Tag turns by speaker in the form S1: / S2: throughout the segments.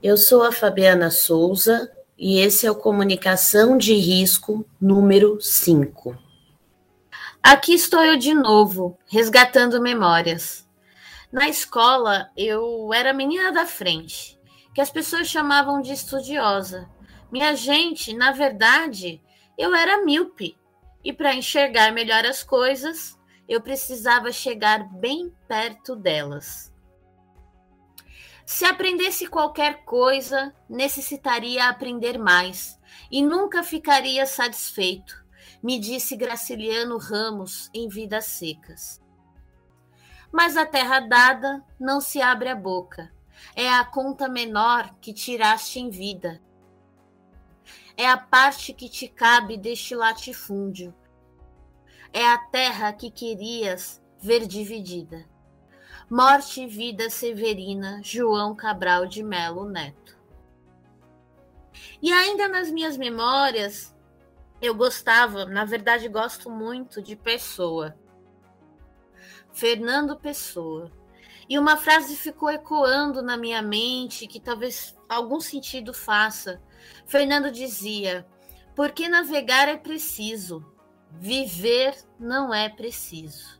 S1: Eu sou a Fabiana Souza e esse é o Comunicação de Risco número 5. Aqui estou eu de novo, resgatando memórias. Na escola, eu era a menina da frente, que as pessoas chamavam de estudiosa. Minha gente, na verdade, eu era míope. E para enxergar melhor as coisas, eu precisava chegar bem perto delas. Se aprendesse qualquer coisa, necessitaria aprender mais e nunca ficaria satisfeito, me disse Graciliano Ramos em Vidas Secas. Mas a terra dada não se abre a boca. É a conta menor que tiraste em vida. É a parte que te cabe deste latifúndio. É a terra que querias ver dividida. Morte e Vida Severina, João Cabral de Melo Neto. E ainda nas minhas memórias, eu gostava, na verdade gosto muito de Pessoa. Fernando Pessoa. E uma frase ficou ecoando na minha mente que talvez algum sentido faça. Fernando dizia: Porque navegar é preciso, viver não é preciso.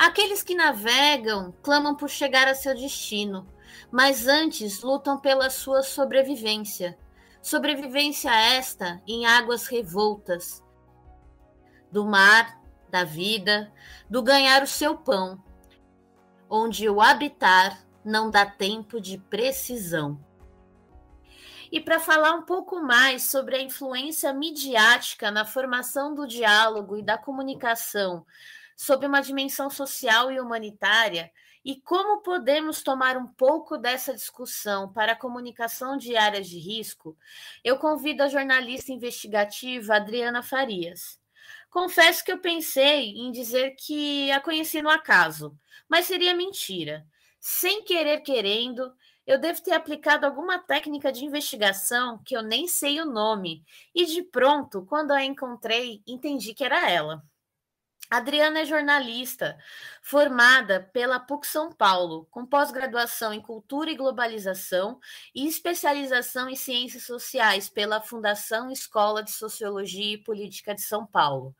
S1: Aqueles que navegam clamam por chegar a seu destino, mas antes lutam pela sua sobrevivência. Sobrevivência esta em águas revoltas do mar, da vida, do ganhar o seu pão, onde o habitar não dá tempo de precisão. E para falar um pouco mais sobre a influência midiática na formação do diálogo e da comunicação sobre uma dimensão social e humanitária e como podemos tomar um pouco dessa discussão para a comunicação de áreas de risco, eu convido a jornalista investigativa Adriana Farias. Confesso que eu pensei em dizer que a conheci no acaso, mas seria mentira. Sem querer querendo, eu devo ter aplicado alguma técnica de investigação que eu nem sei o nome, e de pronto, quando a encontrei, entendi que era ela. Adriana é jornalista, formada pela PUC São Paulo, com pós-graduação em Cultura e Globalização e especialização em Ciências Sociais pela Fundação Escola de Sociologia e Política de São Paulo.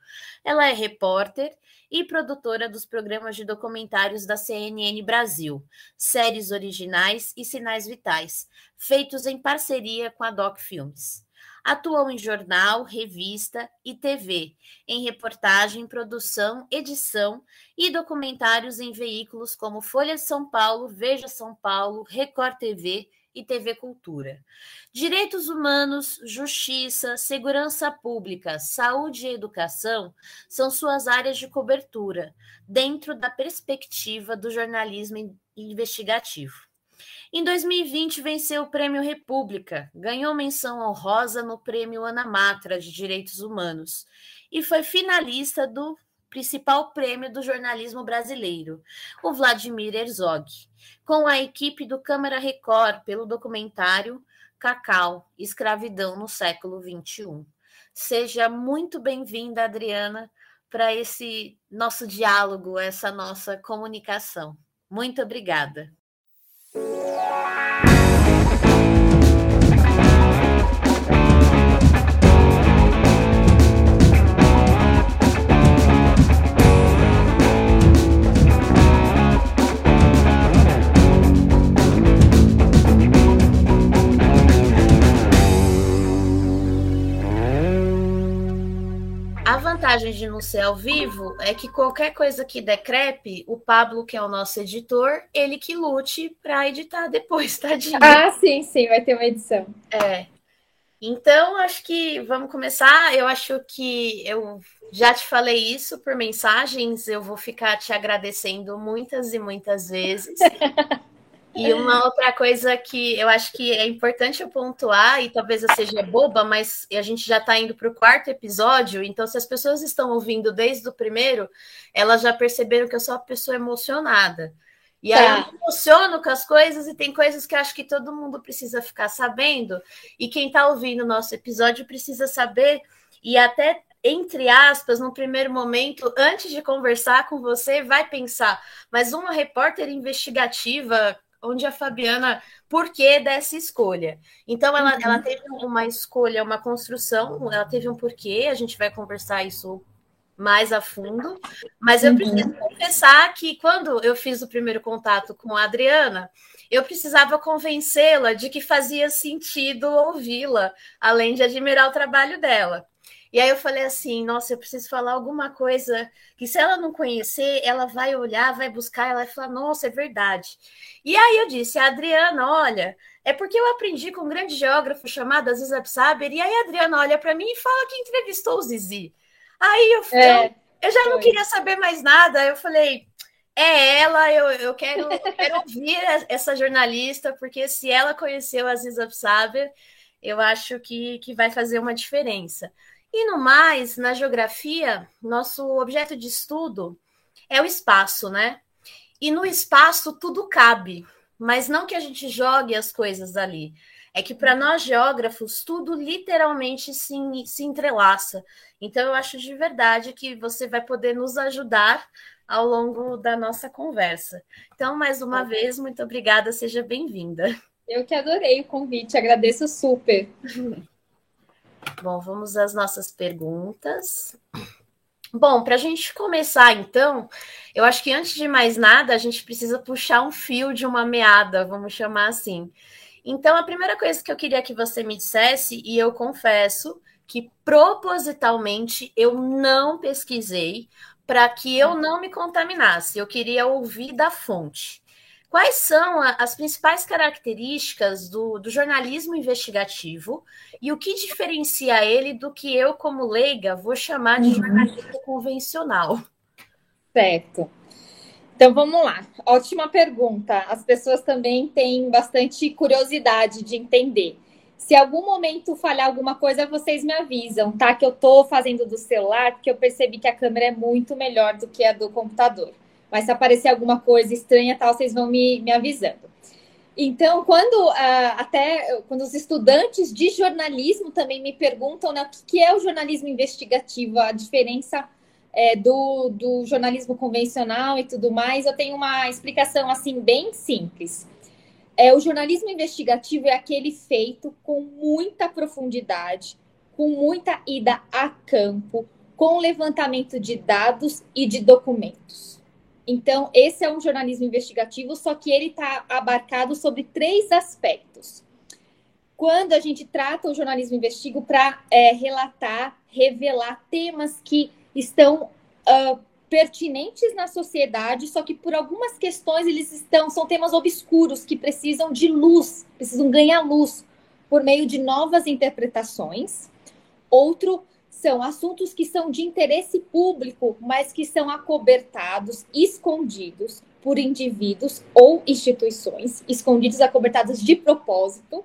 S1: Ela é repórter e produtora dos programas de documentários da CNN Brasil, séries originais e sinais vitais, feitos em parceria com a Doc Filmes. Atuou em jornal, revista e TV, em reportagem, produção, edição e documentários em veículos como Folha de São Paulo, Veja São Paulo, Record TV e TV Cultura. Direitos humanos, justiça, segurança pública, saúde e educação são suas áreas de cobertura, dentro da perspectiva do jornalismo investigativo. Em 2020, venceu o Prêmio República, ganhou menção honrosa no Prêmio Ana Matra de Direitos Humanos e foi finalista do principal prêmio do jornalismo brasileiro, o Vladimir Herzog, com a equipe do Câmara Record pelo documentário Cacau, Escravidão no século XXI. Seja muito bem-vinda, Adriana, para esse nosso diálogo, essa nossa comunicação. Muito obrigada. Vantagem de não ser ao vivo é que qualquer coisa que decrepe, o Pablo, que é o nosso editor, ele que lute para editar depois, tadinho.
S2: Ah, sim, sim, vai ter uma edição.
S1: É. Então, acho que vamos começar. Eu acho que eu já te falei isso por mensagens, eu vou ficar te agradecendo muitas e muitas vezes. E uma outra coisa que eu acho que é importante eu pontuar, e talvez eu seja boba, mas a gente já está indo para o quarto episódio, então se as pessoas estão ouvindo desde o primeiro, elas já perceberam que eu sou uma pessoa emocionada. E aí tá. eu me emociono com as coisas e tem coisas que acho que todo mundo precisa ficar sabendo. E quem está ouvindo o nosso episódio precisa saber, e até entre aspas, no primeiro momento, antes de conversar com você, vai pensar, mas uma repórter investigativa onde a Fabiana, por que dessa escolha? Então, ela, uhum. ela teve uma escolha, uma construção, ela teve um porquê, a gente vai conversar isso mais a fundo, mas eu uhum. preciso confessar que quando eu fiz o primeiro contato com a Adriana, eu precisava convencê-la de que fazia sentido ouvi-la, além de admirar o trabalho dela. E aí eu falei assim, nossa, eu preciso falar alguma coisa que se ela não conhecer, ela vai olhar, vai buscar, ela vai falar, nossa, é verdade. E aí eu disse, a Adriana, olha, é porque eu aprendi com um grande geógrafo chamado Aziz Absaber, e aí a Adriana olha para mim e fala que entrevistou o Zizi. Aí eu, é, eu, eu já foi. não queria saber mais nada, eu falei, é ela, eu, eu quero, quero ouvir essa jornalista, porque se ela conheceu a Aziz Absaber, eu acho que, que vai fazer uma diferença. E no mais, na geografia, nosso objeto de estudo é o espaço, né? E no espaço tudo cabe, mas não que a gente jogue as coisas ali. É que para nós geógrafos tudo literalmente se, se entrelaça. Então eu acho de verdade que você vai poder nos ajudar ao longo da nossa conversa. Então, mais uma vez, muito obrigada, seja bem-vinda.
S2: Eu que adorei o convite, agradeço super.
S1: Bom, vamos às nossas perguntas. Bom, para a gente começar, então, eu acho que antes de mais nada, a gente precisa puxar um fio de uma meada, vamos chamar assim. Então, a primeira coisa que eu queria que você me dissesse, e eu confesso que propositalmente eu não pesquisei para que eu não me contaminasse, eu queria ouvir da fonte. Quais são as principais características do, do, jornalismo investigativo e o que diferencia ele do que eu, como leiga, vou chamar de uhum. jornalismo convencional?
S2: Certo. Então vamos lá. Ótima pergunta. As pessoas também têm bastante curiosidade de entender. Se algum momento falhar alguma coisa, vocês me avisam, tá? Que eu tô fazendo do celular, porque eu percebi que a câmera é muito melhor do que a do computador. Mas se aparecer alguma coisa estranha, tal, vocês vão me, me avisando. Então, quando uh, até quando os estudantes de jornalismo também me perguntam né, o que, é o jornalismo investigativo, a diferença é, do, do jornalismo convencional e tudo mais, eu tenho uma explicação assim bem simples. É, o jornalismo investigativo é aquele feito com muita profundidade, com muita ida a campo, com levantamento de dados e de documentos. Então, esse é um jornalismo investigativo, só que ele está abarcado sobre três aspectos. Quando a gente trata o jornalismo investigativo para é, relatar, revelar temas que estão uh, pertinentes na sociedade, só que por algumas questões eles estão, são temas obscuros que precisam de luz, precisam ganhar luz por meio de novas interpretações. Outro são assuntos que são de interesse público, mas que são acobertados, escondidos por indivíduos ou instituições, escondidos, acobertados de propósito,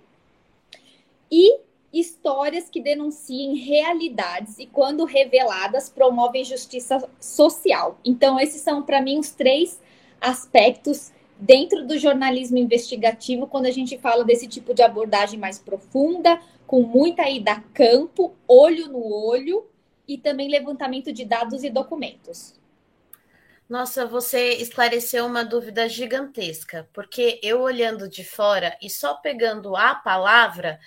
S2: e histórias que denunciem realidades e, quando reveladas, promovem justiça social. Então, esses são, para mim, os três aspectos dentro do jornalismo investigativo, quando a gente fala desse tipo de abordagem mais profunda, com muita ida a campo, olho no olho e também levantamento de dados e documentos.
S1: Nossa, você esclareceu uma dúvida gigantesca, porque eu olhando de fora e só pegando a palavra,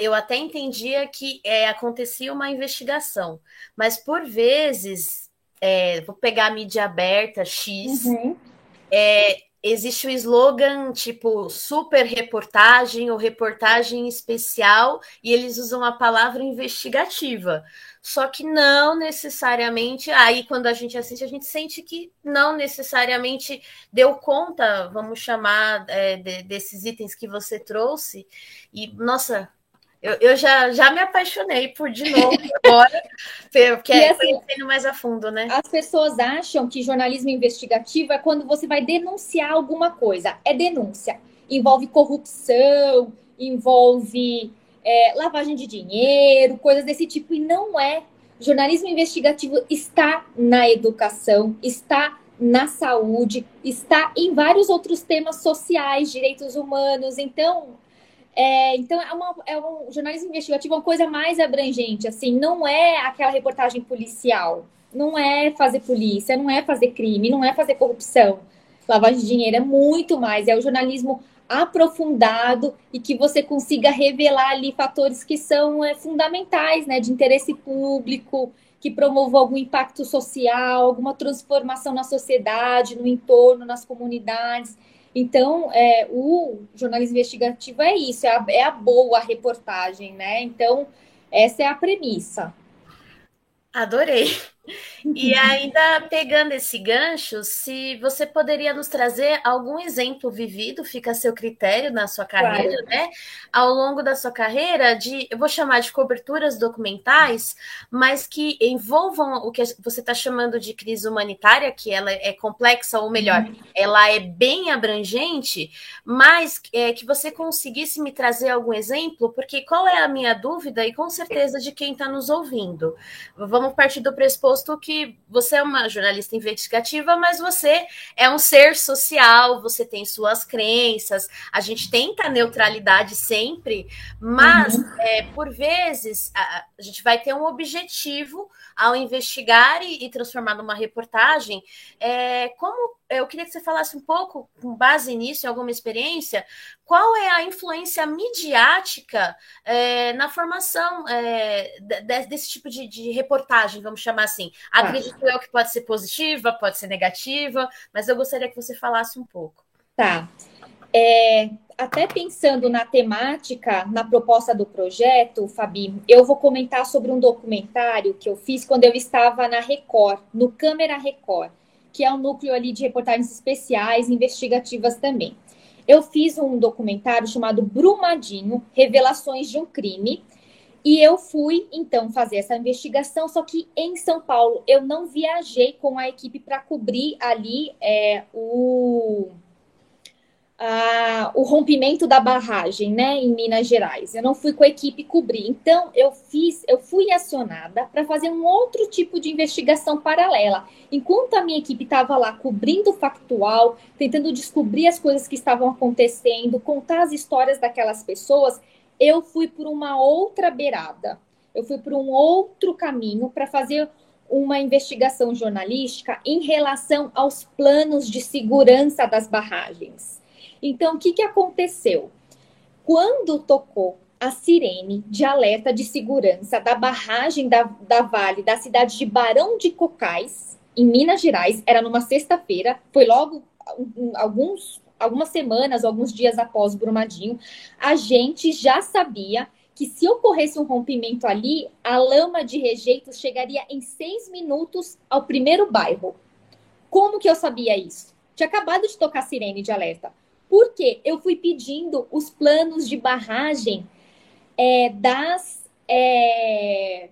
S1: eu até entendia que é, acontecia uma investigação, mas por vezes, é, vou pegar a mídia aberta X, uhum. é, existe o slogan tipo super reportagem ou reportagem especial e eles usam a palavra investigativa. Só que não necessariamente, aí quando a gente assiste, a gente sente que não necessariamente deu conta, vamos chamar, é, de, desses itens que você trouxe. E, nossa, eu, eu já, já me apaixonei por de novo agora, porque é assim, conhecendo mais a fundo, né?
S2: As pessoas acham que jornalismo investigativo é quando você vai denunciar alguma coisa. É denúncia. Envolve corrupção, envolve é, lavagem de dinheiro, coisas desse tipo. E não é. Jornalismo investigativo está na educação, está na saúde, está em vários outros temas sociais, direitos humanos. Então, é, então, é, uma, é um jornalismo investigativo, uma coisa mais abrangente, assim, não é aquela reportagem policial, não é fazer polícia, não é fazer crime, não é fazer corrupção, lavagem de dinheiro, é muito mais, é o jornalismo aprofundado e que você consiga revelar ali fatores que são é, fundamentais, né, de interesse público, que promovam algum impacto social, alguma transformação na sociedade, no entorno, nas comunidades. Então, é, o jornalismo investigativo é isso, é a, é a boa reportagem, né? Então, essa é a premissa.
S1: Adorei. E ainda pegando esse gancho, se você poderia nos trazer algum exemplo vivido, fica a seu critério na sua carreira, claro. né? Ao longo da sua carreira, de eu vou chamar de coberturas documentais, mas que envolvam o que você está chamando de crise humanitária, que ela é complexa, ou melhor, uhum. ela é bem abrangente, mas é, que você conseguisse me trazer algum exemplo, porque qual é a minha dúvida, e com certeza de quem está nos ouvindo? Vamos partir do pressuposto posto que você é uma jornalista investigativa, mas você é um ser social, você tem suas crenças, a gente tenta a neutralidade sempre, mas uhum. é, por vezes a, a, gente vai ter um objetivo ao investigar e, e transformar numa reportagem. É, como eu queria que você falasse um pouco, com base nisso, em alguma experiência, qual é a influência midiática é, na formação é, desse tipo de, de, reportagem, vamos chamar assim. Acredito eu que pode ser positiva, pode ser negativa, mas eu gostaria que você falasse um pouco.
S2: Tá. É, até pensando na temática, na proposta do projeto, Fabi, eu vou comentar sobre um documentário que eu fiz quando eu estava na Record, no Câmera Record que é um núcleo ali de reportagens especiais, investigativas também. Eu fiz um documentário chamado Brumadinho, Revelações de um Crime, e eu fui então fazer essa investigação, só que em São Paulo eu não viajei com a equipe para cobrir ali é, o o rompimento da barragem, né, em Minas Gerais. Eu não fui com a equipe cobrir. Então, eu fiz, eu fui acionada para fazer um outro tipo de investigação paralela. Enquanto a minha equipe estava lá cobrindo o factual, tentando descobrir as coisas que estavam acontecendo, contar as histórias daquelas pessoas, eu fui por uma outra beirada. Eu fui por um outro caminho para fazer uma investigação jornalística em relação aos planos de segurança das barragens. Então, o que, que aconteceu? Quando tocou a sirene de alerta de segurança da barragem da, da Vale da cidade de Barão de Cocais, em Minas Gerais, era numa sexta-feira, foi logo alguns, algumas semanas, alguns dias após o Brumadinho, a gente já sabia que se ocorresse um rompimento ali, a lama de rejeitos chegaria em seis minutos ao primeiro bairro. Como que eu sabia isso? Tinha acabado de tocar sirene de alerta. Porque eu fui pedindo os planos de barragem é, das, é,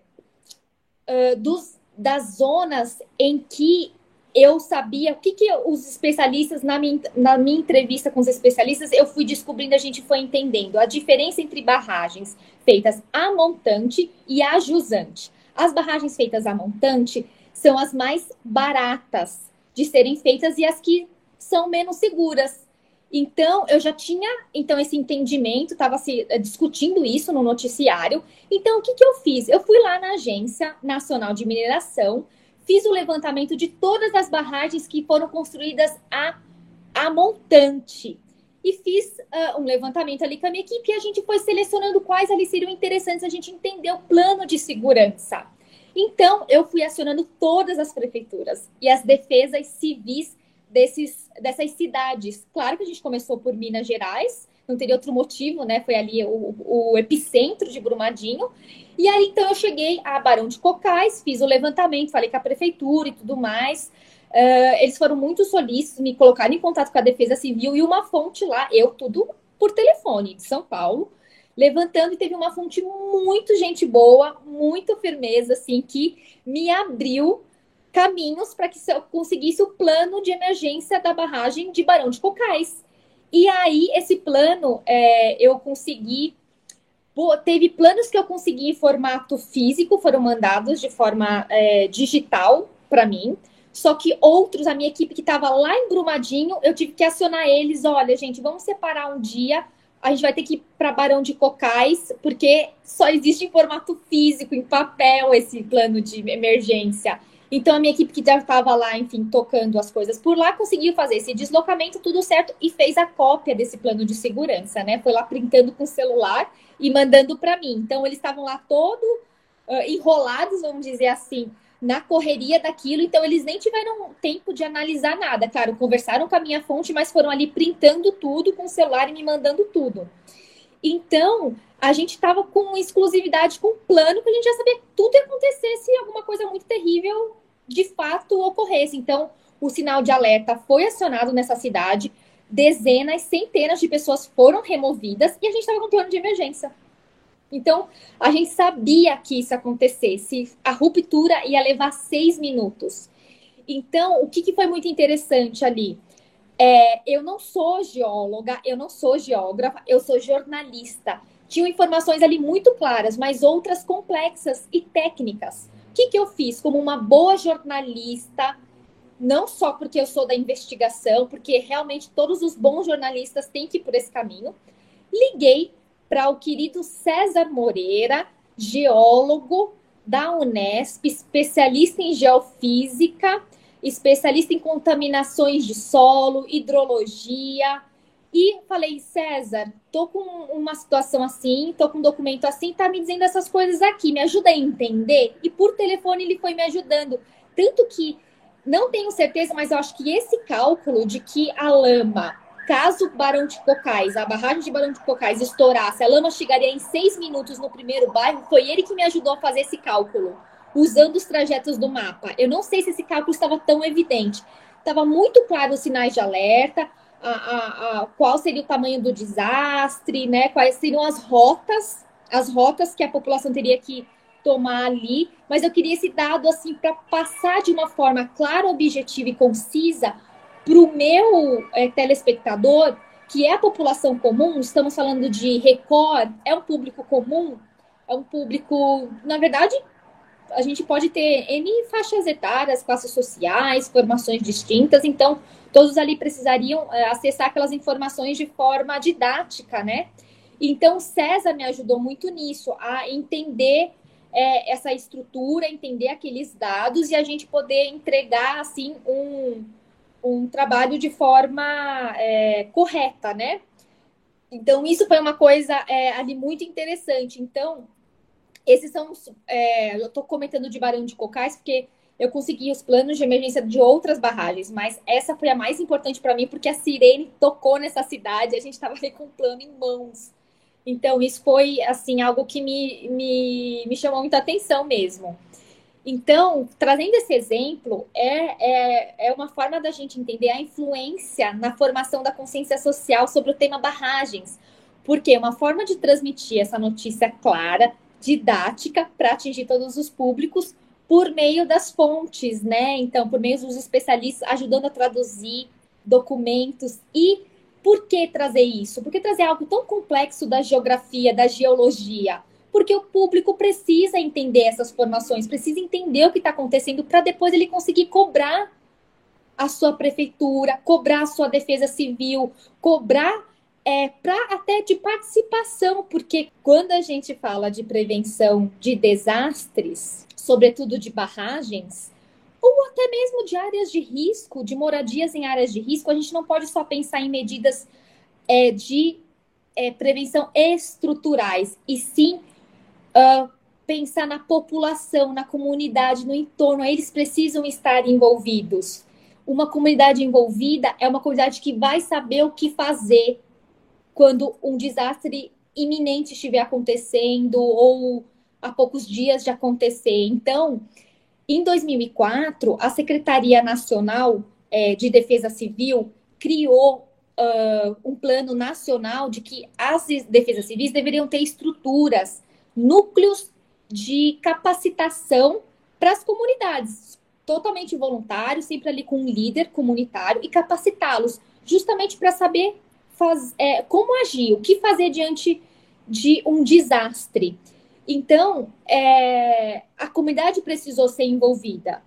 S2: uh, dos, das zonas em que eu sabia o que, que os especialistas, na minha, na minha entrevista com os especialistas, eu fui descobrindo, a gente foi entendendo a diferença entre barragens feitas a montante e a jusante. As barragens feitas a montante são as mais baratas de serem feitas e as que são menos seguras. Então, eu já tinha então esse entendimento, estava se eh, discutindo isso no noticiário. Então, o que, que eu fiz? Eu fui lá na Agência Nacional de Mineração, fiz o levantamento de todas as barragens que foram construídas a, a montante. E fiz uh, um levantamento ali com a minha equipe e a gente foi selecionando quais ali seriam interessantes a gente entender o plano de segurança. Então, eu fui acionando todas as prefeituras e as defesas civis desses, dessas cidades. Claro que a gente começou por Minas Gerais, não teria outro motivo, né? Foi ali o, o epicentro de Brumadinho. E aí, então, eu cheguei a Barão de Cocais, fiz o levantamento, falei com a prefeitura e tudo mais. Uh, eles foram muito solícitos, me colocaram em contato com a Defesa Civil e uma fonte lá, eu tudo por telefone, de São Paulo, levantando, e teve uma fonte muito gente boa, muito firmeza, assim, que me abriu caminhos para que eu conseguisse o plano de emergência da barragem de Barão de Cocais. E aí, esse plano, é, eu consegui. Teve planos que eu consegui em formato físico, foram mandados de forma é, digital para mim. Só que outros, a minha equipe que estava lá em Brumadinho, eu tive que acionar eles. Olha, gente, vamos separar um dia. A gente vai ter que ir para Barão de Cocais, porque só existe em formato físico, em papel, esse plano de emergência. Então, a minha equipe que já estava lá, enfim, tocando as coisas por lá, conseguiu fazer esse deslocamento, tudo certo, e fez a cópia desse plano de segurança, né? Foi lá printando com o celular e mandando para mim. Então, eles estavam lá todo uh, enrolados, vamos dizer assim, na correria daquilo, então eles nem tiveram tempo de analisar nada. Claro, conversaram com a minha fonte, mas foram ali printando tudo com o celular e me mandando tudo. Então, a gente estava com exclusividade com um plano que a gente já sabia que tudo ia acontecer se alguma coisa muito terrível de fato ocorresse. Então, o sinal de alerta foi acionado nessa cidade, dezenas, centenas de pessoas foram removidas e a gente estava com um plano de emergência. Então, a gente sabia que isso acontecesse. A ruptura ia levar seis minutos. Então, o que, que foi muito interessante ali? É, eu não sou geóloga, eu não sou geógrafa, eu sou jornalista. Tinham informações ali muito claras, mas outras complexas e técnicas. O que, que eu fiz como uma boa jornalista? Não só porque eu sou da investigação, porque realmente todos os bons jornalistas têm que ir por esse caminho. Liguei para o querido César Moreira, geólogo da Unesp, especialista em geofísica, especialista em contaminações de solo, hidrologia. E falei, César, tô com uma situação assim, tô com um documento assim, tá me dizendo essas coisas aqui, me ajuda a entender. E por telefone ele foi me ajudando. Tanto que não tenho certeza, mas eu acho que esse cálculo de que a lama caso Barão de Cocais, a barragem de Barão de Cocais estourasse, a lama chegaria em seis minutos no primeiro bairro, foi ele que me ajudou a fazer esse cálculo, usando os trajetos do mapa. Eu não sei se esse cálculo estava tão evidente. Estava muito claro os sinais de alerta, a, a, a, qual seria o tamanho do desastre, né? Quais seriam as rotas, as rotas que a população teria que tomar ali. Mas eu queria esse dado assim para passar de uma forma clara, objetiva e concisa para o meu é, telespectador, que é a população comum, estamos falando de Record, é um público comum, é um público, na verdade, a gente pode ter N faixas etárias, classes sociais, formações distintas, então todos ali precisariam é, acessar aquelas informações de forma didática, né? Então, César me ajudou muito nisso, a entender é, essa estrutura, entender aqueles dados e a gente poder entregar, assim, um, um trabalho de forma é, correta, né? Então, isso foi uma coisa é, ali muito interessante. Então, esses são. Eu estou comentando de Barão de Cocais, porque eu consegui os planos de emergência de outras barragens, mas essa foi a mais importante para mim, porque a sirene tocou nessa cidade, a gente estava ali com o plano em mãos. Então, isso foi, assim, algo que me, me, me chamou muita atenção mesmo. Então, trazendo esse exemplo, é, é, é uma forma da gente entender a influência na formação da consciência social sobre o tema barragens. Porque é uma forma de transmitir essa notícia clara, didática, para atingir todos os públicos, por meio das fontes, né? Então, por meio dos especialistas ajudando a traduzir documentos. E por que trazer isso? Por que trazer algo tão complexo da geografia, da geologia? porque o público precisa entender essas formações, precisa entender o que está acontecendo para depois ele conseguir cobrar a sua prefeitura, cobrar a sua defesa civil, cobrar é, para até de participação, porque quando a gente fala de prevenção de desastres, sobretudo de barragens, ou até mesmo de áreas de risco, de moradias em áreas de risco, a gente não pode só pensar em medidas é, de é, prevenção estruturais, e sim uh, pensar na população, na comunidade, no entorno, eles precisam estar envolvidos. Uma comunidade envolvida é uma comunidade que vai saber o que fazer quando um desastre iminente estiver acontecendo ou há poucos dias de acontecer. Então, em 2004, a Secretaria Nacional é, de Defesa Civil criou uh, um plano nacional de que as defesas civis deveriam ter estruturas núcleos de capacitação para as comunidades, totalmente voluntários, sempre ali com um líder comunitário e capacitá-los, justamente para saber faz, é, como agir, o que fazer diante de um desastre. Então, é, a comunidade precisou ser envolvida.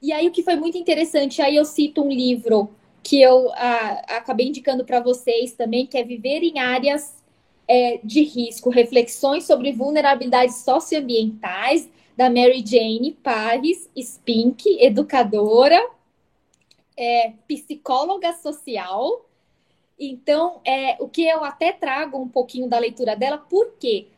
S2: E aí, o que foi muito interessante, aí eu cito um livro que eu a, acabei indicando para vocês também, que é Viver em Áreas é, de risco, reflexões sobre vulnerabilidades socioambientais da Mary Jane Paris Spink, educadora, é, psicóloga social. Então, é, o que eu até trago um pouquinho da leitura dela, porque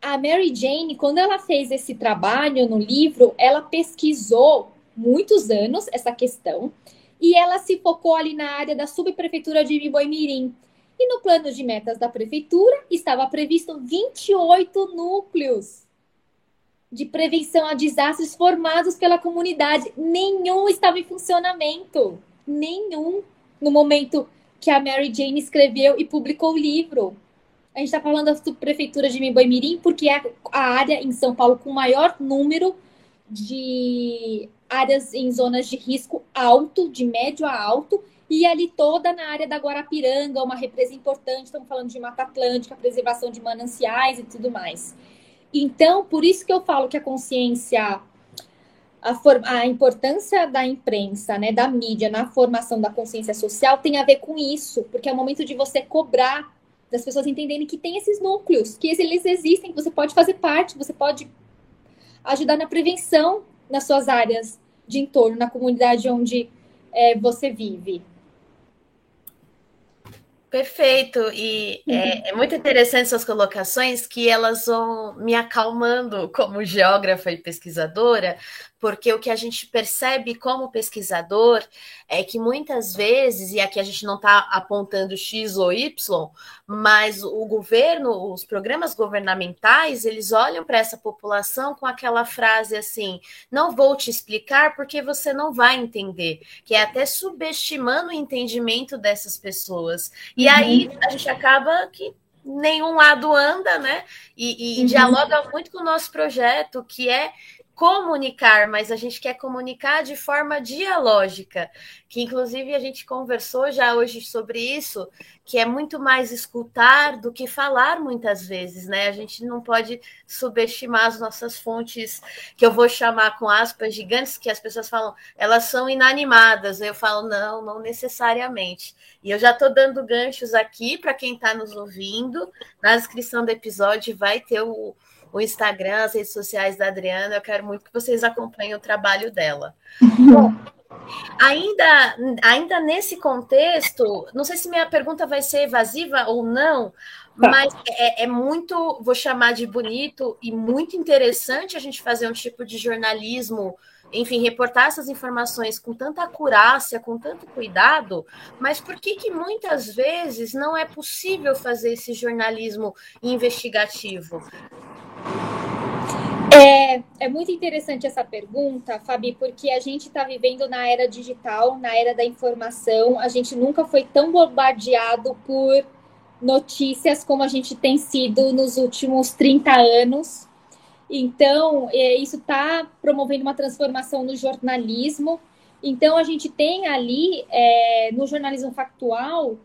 S2: a Mary Jane, quando ela fez esse trabalho no livro, ela pesquisou muitos anos essa questão e ela se focou ali na área da subprefeitura de Mirim. E no plano de metas da prefeitura estava previsto 28 núcleos de prevenção a desastres formados pela comunidade. Nenhum estava em funcionamento. Nenhum no momento que a Mary Jane escreveu e publicou o livro. A gente está falando da subprefeitura de Mirim porque é a área em São Paulo com maior número de áreas em zonas de risco alto, de médio a alto, e ali toda na área da Guarapiranga, uma represa importante, estamos falando de Mata Atlântica, preservação de mananciais e tudo mais. Então, por isso que eu falo que a consciência, a, for, a importância da imprensa, né, da mídia na formação da consciência social tem a ver com isso, porque é o momento de você cobrar das pessoas entenderem que tem esses núcleos, que eles existem, que você pode fazer parte, você pode ajudar na prevenção nas suas áreas de entorno, na comunidade onde é, você vive.
S1: Perfeito, e é, uhum. é, muito interessante suas colocações que elas vão me acalmando como geógrafa e pesquisadora, porque o que a gente percebe como pesquisador é que muitas vezes, e aqui a gente não está apontando X ou Y, mas o governo, os programas governamentais, eles olham para essa população com aquela frase assim: não vou te explicar porque você não vai entender, que é até subestimando o entendimento dessas pessoas. E uhum. aí a gente acaba que nenhum lado anda, né? E, e uhum. dialoga muito com o nosso projeto, que é comunicar, mas a gente quer comunicar de forma dialógica, que inclusive a gente conversou já hoje sobre isso, que é muito mais escutar do que falar muitas vezes, né? A gente não pode subestimar as nossas fontes, que eu vou chamar com aspas gigantes, que as pessoas falam, elas são inanimadas. Eu falo, não, não necessariamente. E eu já estou dando ganchos aqui para quem está nos ouvindo. Na descrição do episódio vai ter o o Instagram, as redes sociais da Adriana. Eu quero muito que vocês acompanhem o trabalho dela. Bom, ainda, ainda nesse contexto, não sei se minha pergunta vai ser evasiva ou não, tá. mas é, é, muito, vou chamar de bonito e muito interessante a gente fazer um tipo de jornalismo enfim, reportar essas informações com tanta acurácia, com tanto cuidado, mas por que que muitas vezes não é possível fazer esse jornalismo investigativo?
S2: É, é muito interessante essa pergunta, Fabi, porque a gente está vivendo na era digital, na era da informação. A gente nunca foi tão bombardeado por notícias como a gente tem sido nos últimos 30 anos. Então, é, isso está promovendo uma transformação no jornalismo. Então, a gente tem ali, é, no jornalismo factual,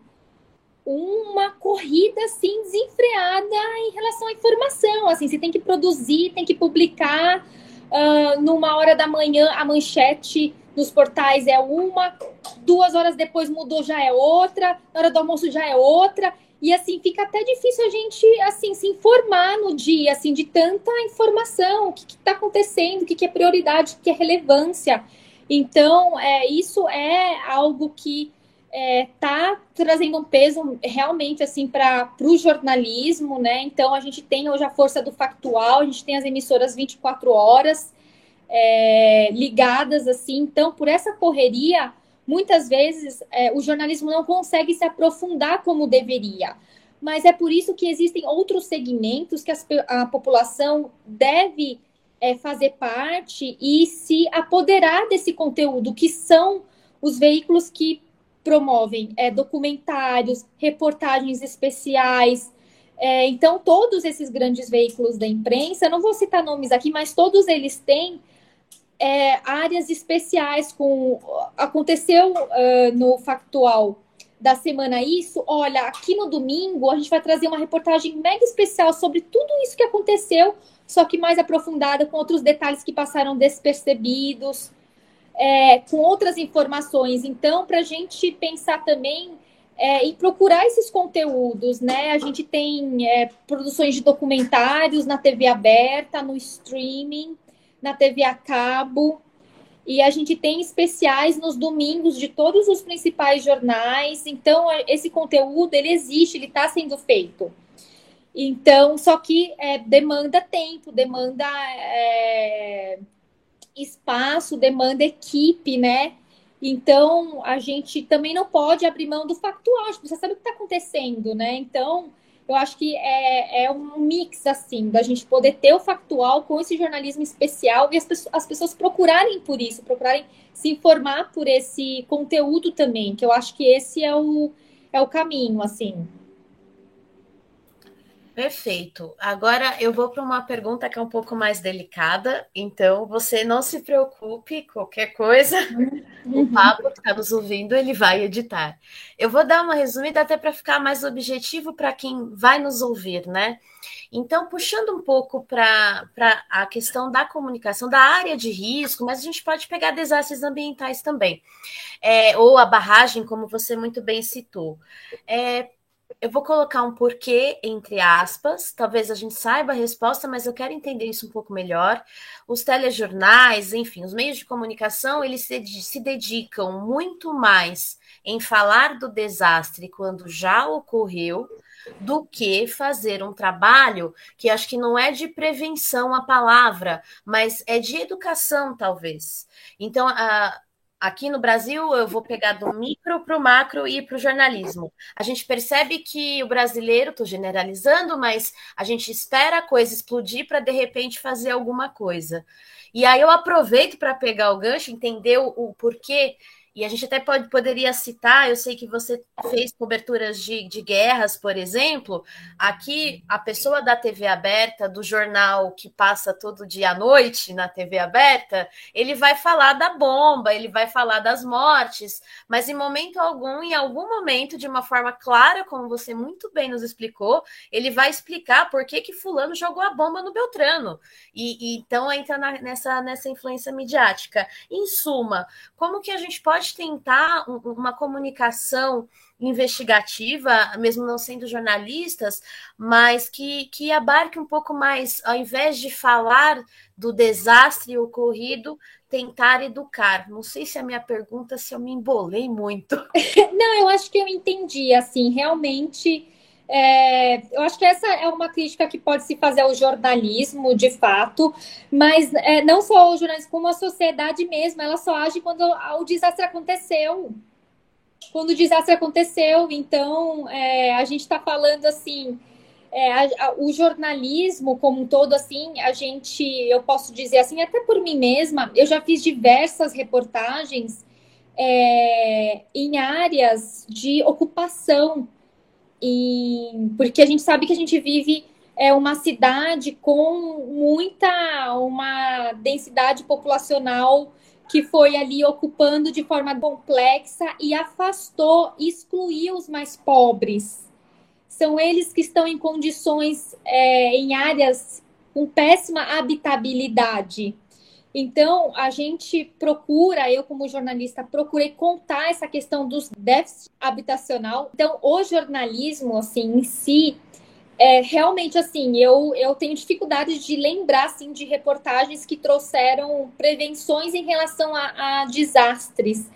S2: uma corrida assim desenfreada em relação à informação. Assim, você tem que produzir, tem que publicar. Uh, numa hora da manhã, a manchete nos portais é uma, duas horas depois mudou, já é outra, na hora do almoço já é outra. E assim, fica até difícil a gente assim se informar no dia, assim, de tanta informação, o que está acontecendo, o que, que é prioridade, o que é relevância. Então, é, isso é algo que é, tá trazendo um peso realmente assim para o jornalismo, né? Então a gente tem hoje a força do factual, a gente tem as emissoras 24 horas é, ligadas assim. Então, por essa correria, muitas vezes é, o jornalismo não consegue se aprofundar como deveria. Mas é por isso que existem outros segmentos que as, a população deve é, fazer parte e se apoderar desse conteúdo, que são os veículos que promovem é, documentários, reportagens especiais. É, então, todos esses grandes veículos da imprensa, não vou citar nomes aqui, mas todos eles têm é, áreas especiais com. Aconteceu uh, no factual da semana isso, olha, aqui no domingo a gente vai trazer uma reportagem mega especial sobre tudo isso que aconteceu, só que mais aprofundada, com outros detalhes que passaram despercebidos é, com outras informações. Então, para a gente pensar também é, em procurar esses conteúdos, né? A gente tem é, produções de documentários na TV aberta, no streaming, na TV a cabo. E a gente tem especiais nos domingos de todos os principais jornais. Então, esse conteúdo, ele existe, ele está sendo feito. Então, só que é, demanda tempo, demanda é, espaço, demanda equipe, né? Então, a gente também não pode abrir mão do factual. Você sabe o que está acontecendo, né? Então, eu acho que é, é, um mix, assim, da gente poder ter o factual com esse jornalismo especial e as as pessoas procurarem por isso, procurarem se informar por esse conteúdo também, que eu acho que esse é o, é o caminho, assim.
S1: Perfeito. Agora eu vou para uma pergunta que é um pouco mais delicada, então você não se preocupe, qualquer coisa, uhum. o Pablo que está nos ouvindo, ele vai editar. Eu vou dar uma resumida até para ficar mais objetivo para quem vai nos ouvir, né? Então, puxando um pouco para a questão da comunicação, da área de risco, mas a gente pode pegar desastres ambientais também, é, ou a barragem, como você muito bem citou. É, eu vou colocar um porquê entre aspas, talvez a gente saiba a resposta, mas eu quero entender isso um pouco melhor. Os telejornais, enfim, os meios de comunicação, eles se, dedicam muito mais em falar do desastre quando já ocorreu do que fazer um trabalho que acho que não é de prevenção a palavra, mas é de educação, talvez. Então, a, Aqui no Brasil, eu vou pegar do micro para o macro e para o jornalismo. A gente percebe que o brasileiro, estou generalizando, mas a gente espera a coisa explodir para de repente fazer alguma coisa. E aí eu aproveito para pegar o gancho, entender o, o porquê e a gente até pode, poderia citar, eu sei que você fez coberturas de, de guerras, por exemplo. Aqui, a pessoa da TV aberta, do jornal que passa todo dia à noite na TV aberta, ele vai falar da bomba, ele vai falar das mortes, mas em momento algum, em algum momento, de uma forma clara, como você muito bem nos explicou, ele vai explicar por que, que Fulano jogou a bomba no Beltrano. E, e então entra na, nessa, nessa influência midiática. Em suma, como que a gente pode pode tentar uma comunicação investigativa, mesmo não sendo jornalistas, mas que, que abarque um pouco mais, ao invés de falar do desastre ocorrido, tentar educar. Não sei se a minha pergunta, se eu me embolei muito.
S2: Não, eu acho que eu entendi, assim, realmente... É, eu acho que essa é uma crítica que pode se fazer ao jornalismo, de fato, mas é, não só o jornalismo, como a sociedade mesmo, ela só age quando o desastre aconteceu. Quando o desastre aconteceu, então é, a gente está falando assim, é, a, a, o jornalismo como um todo, assim, a gente, eu posso dizer assim, até por mim mesma, eu já fiz diversas reportagens é, em áreas de ocupação e porque a gente sabe que a gente vive é uma cidade com muita uma densidade populacional que foi ali ocupando de forma complexa e afastou, excluiu os mais pobres. São eles que estão em condições, é, em áreas com péssima habitabilidade. Então, a gente procura, eu como jornalista, procurei contar essa questão dos déficits habitacional. Então, o jornalismo, assim, em si, é realmente assim, eu, eu tenho dificuldade de lembrar, assim, de reportagens que trouxeram prevenções em relação a, a desastres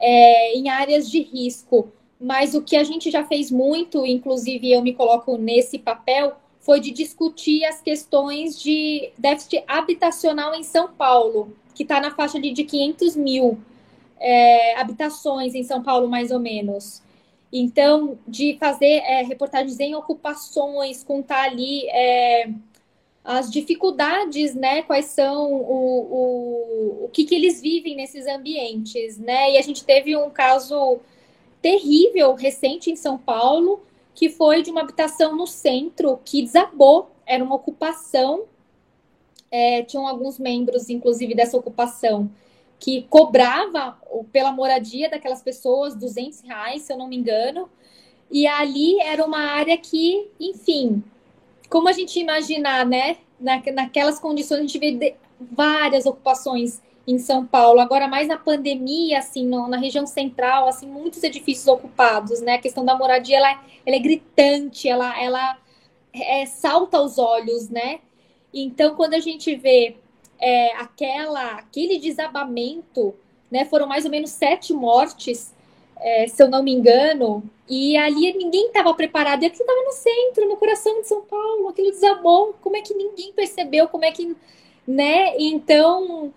S2: é, em áreas de risco. Mas o que a gente já fez muito, inclusive eu me coloco nesse papel, foi de discutir as questões de déficit habitacional em São Paulo, que está na faixa de, de 500 mil é, habitações em São Paulo, mais ou menos. Então, de fazer é, reportagens em ocupações, contar ali é, as dificuldades, né? Quais são o, o, o que, que eles vivem nesses ambientes, né? E a gente teve um caso terrível recente em São Paulo, que foi de uma habitação no centro que desabou, era uma ocupação. É, tinham alguns membros, inclusive, dessa ocupação, que cobrava pela moradia daquelas pessoas 200 reais, se eu não me engano. E ali era uma área que, enfim, como a gente imaginar, né? Na, naquelas condições, a gente vê várias ocupações em São Paulo. Agora, mais na pandemia, assim, no, na região central, assim, muitos edifícios ocupados, né? A questão da moradia, ela, ela é gritante, ela, ela é, salta aos olhos, né? Então, quando a gente vê é, aquela, aquele desabamento, né? Foram mais ou menos sete mortes, é, se eu não me engano, e ali ninguém estava preparado. E aquilo estava no centro, no coração de São Paulo, aquilo desabou. Como é que ninguém percebeu? Como é que, né? Então,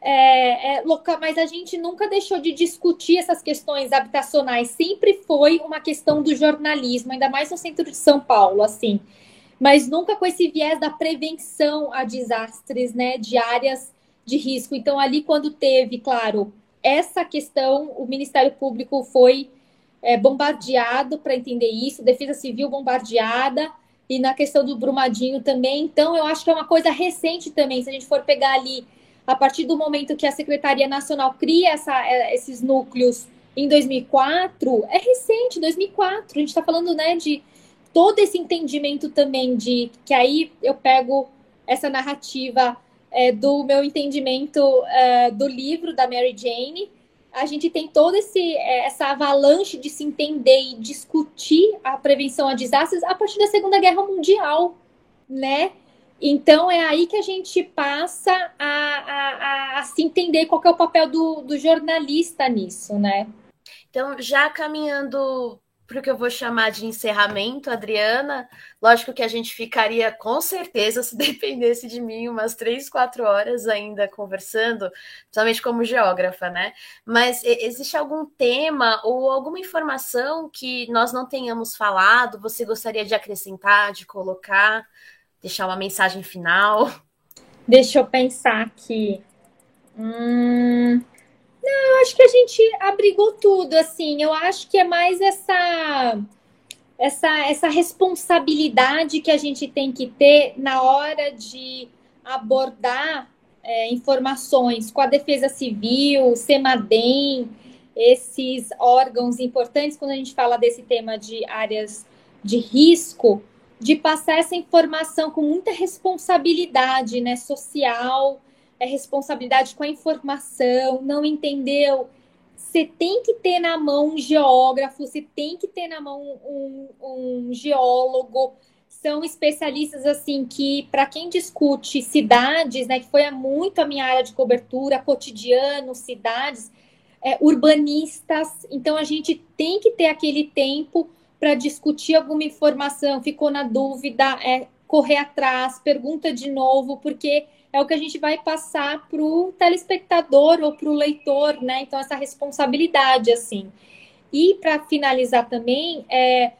S2: é, é, mas a gente nunca deixou de discutir essas questões habitacionais. Sempre foi uma questão do jornalismo, ainda mais no centro de São Paulo, assim. Mas nunca com esse viés da prevenção a desastres, né? De áreas de risco. Então, ali, quando teve, claro, essa questão, o Ministério Público foi é, bombardeado para entender isso, Defesa Civil bombardeada, e na questão do Brumadinho também. Então, eu acho que é uma coisa recente também, se a gente for pegar ali, a partir do momento que a Secretaria Nacional cria essa, é, esses núcleos em 2004, é recente, 2004. A gente está falando né, de todo esse entendimento também de que aí eu pego essa narrativa é, do meu entendimento é, do livro da Mary Jane, a gente tem toda é, essa avalanche de se entender e discutir a prevenção a desastres a partir da Segunda Guerra Mundial, né? Então é aí que a gente passa a, a, a, a se entender qual é o papel do, do jornalista nisso, né?
S1: Então, já caminhando para o que eu vou chamar de encerramento, Adriana. Lógico que a gente ficaria com certeza, se dependesse de mim, umas três, quatro horas ainda conversando, principalmente como geógrafa, né? Mas existe algum tema ou alguma informação que nós não tenhamos falado, você gostaria de acrescentar, de colocar, deixar uma mensagem final?
S2: Deixa eu pensar aqui. Hum, não, acho que a gente abrigou tudo, assim. Eu acho que é mais essa essa essa responsabilidade que a gente tem que ter na hora de abordar é, informações com a Defesa Civil, Semadem, esses órgãos importantes quando a gente fala desse tema de áreas de risco, de passar essa informação com muita responsabilidade, né, social é responsabilidade com a informação, não entendeu? Você tem que ter na mão um geógrafo, você tem que ter na mão um, um geólogo. São especialistas assim que, para quem discute cidades, né, que foi muito a minha área de cobertura, cotidiano, cidades, é, urbanistas. Então a gente tem que ter aquele tempo para discutir alguma informação, ficou na dúvida, é, correr atrás, pergunta de novo, porque é o que a gente vai passar para o telespectador ou para o leitor, né? Então, essa responsabilidade, assim. E para finalizar também, é,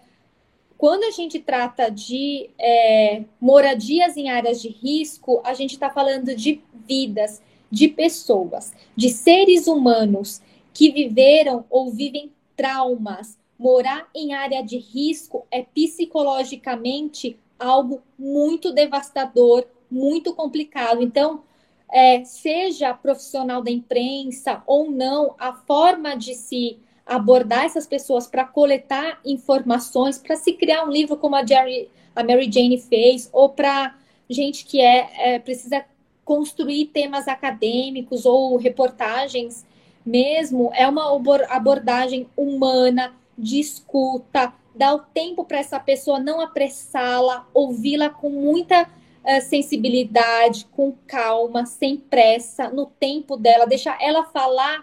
S2: quando a gente trata de é, moradias em áreas de risco, a gente está falando de vidas, de pessoas, de seres humanos que viveram ou vivem traumas. Morar em área de risco é psicologicamente algo muito devastador, muito complicado. Então, é, seja profissional da imprensa ou não, a forma de se abordar essas pessoas para coletar informações, para se criar um livro como a, Jerry, a Mary Jane fez, ou para gente que é, é, precisa construir temas acadêmicos ou reportagens mesmo, é uma abordagem humana, de escuta, dar o tempo para essa pessoa, não apressá-la, ouvi-la com muita uh, sensibilidade, com calma, sem pressa, no tempo dela, deixar ela falar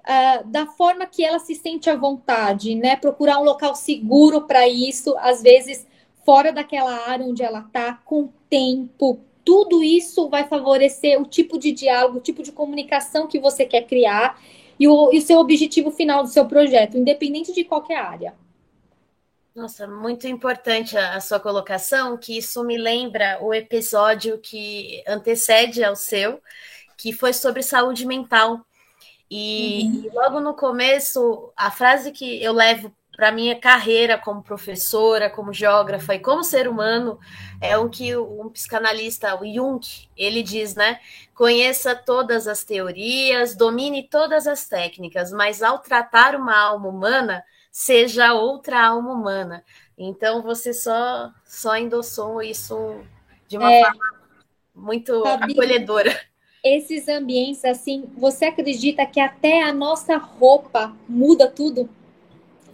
S2: uh, da forma que ela se sente à vontade, né? Procurar um local seguro para isso, às vezes fora daquela área onde ela está, com tempo. Tudo isso vai favorecer o tipo de diálogo, o tipo de comunicação que você quer criar e o, e seu objetivo final do seu projeto, independente de qualquer área.
S1: Nossa, muito importante a, a, sua colocação, que isso me lembra o episódio que antecede ao seu, que foi sobre saúde mental. E, uhum. e logo no começo, a frase que eu levo para minha carreira como professora, como geógrafa e como ser humano é um que um psicanalista, o Jung, ele diz, né? Conheça todas as teorias, domine todas as técnicas, mas ao tratar uma alma humana, seja outra alma humana. Então você só só endossou isso de uma é, forma muito acolhedora.
S2: Esses ambientes assim, você acredita que até a nossa roupa muda tudo?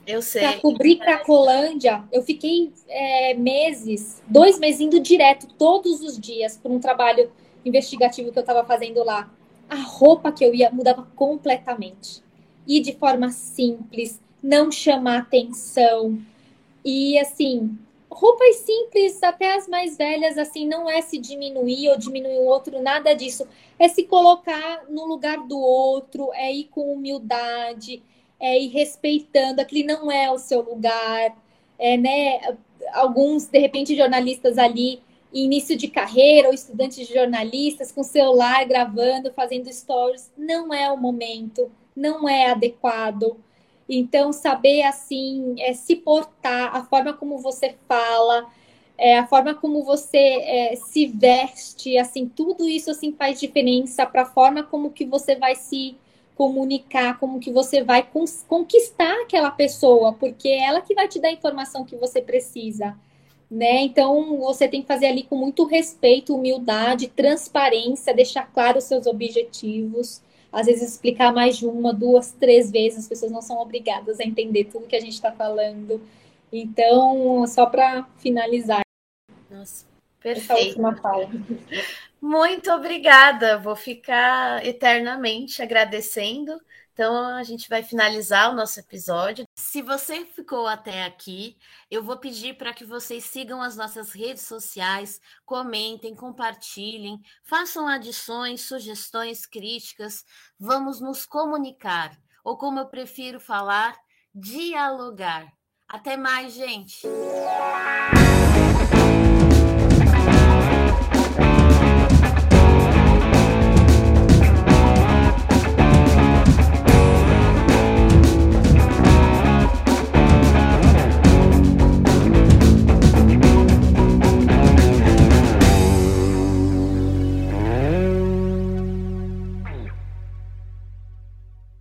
S1: Eu sei.
S2: Para cobrir Cracolândia, eu fiquei é, meses, dois meses indo direto, todos os dias, por um trabalho investigativo que eu estava fazendo lá, a roupa que eu ia mudava completamente. E de forma simples, não chamar atenção. E assim, roupas simples, até as mais velhas, assim, não é se diminuir ou diminuir o outro, nada disso. É se colocar no lugar do outro, é ir com humildade, é ir respeitando. Aquele não é o seu lugar. É, né? Alguns, de repente, jornalistas ali, início de carreira, ou estudantes de jornalistas, com celular gravando, fazendo stories. Não é o momento, não é adequado então, saber assim, é, se portar, a forma como você fala, é, a forma como você é, se veste, assim, tudo isso assim faz diferença para a forma como que você vai se comunicar, como que você vai conquistar aquela pessoa, porque é ela que vai te dar a informação que você precisa, né? Então, você tem que fazer ali com muito respeito, humildade, transparência, deixar claro os seus objetivos às vezes explicar mais de uma, duas, três vezes, as pessoas não são obrigadas a entender tudo que a gente está falando. Então, só para finalizar.
S1: Nossa, perfeito. Muito obrigada. Vou ficar eternamente agradecendo então, a gente vai finalizar o nosso episódio. Se você ficou até aqui, eu vou pedir para que vocês sigam as nossas redes sociais, comentem, compartilhem, façam adições, sugestões, críticas. Vamos nos comunicar, ou como eu prefiro falar, dialogar. Até mais, gente!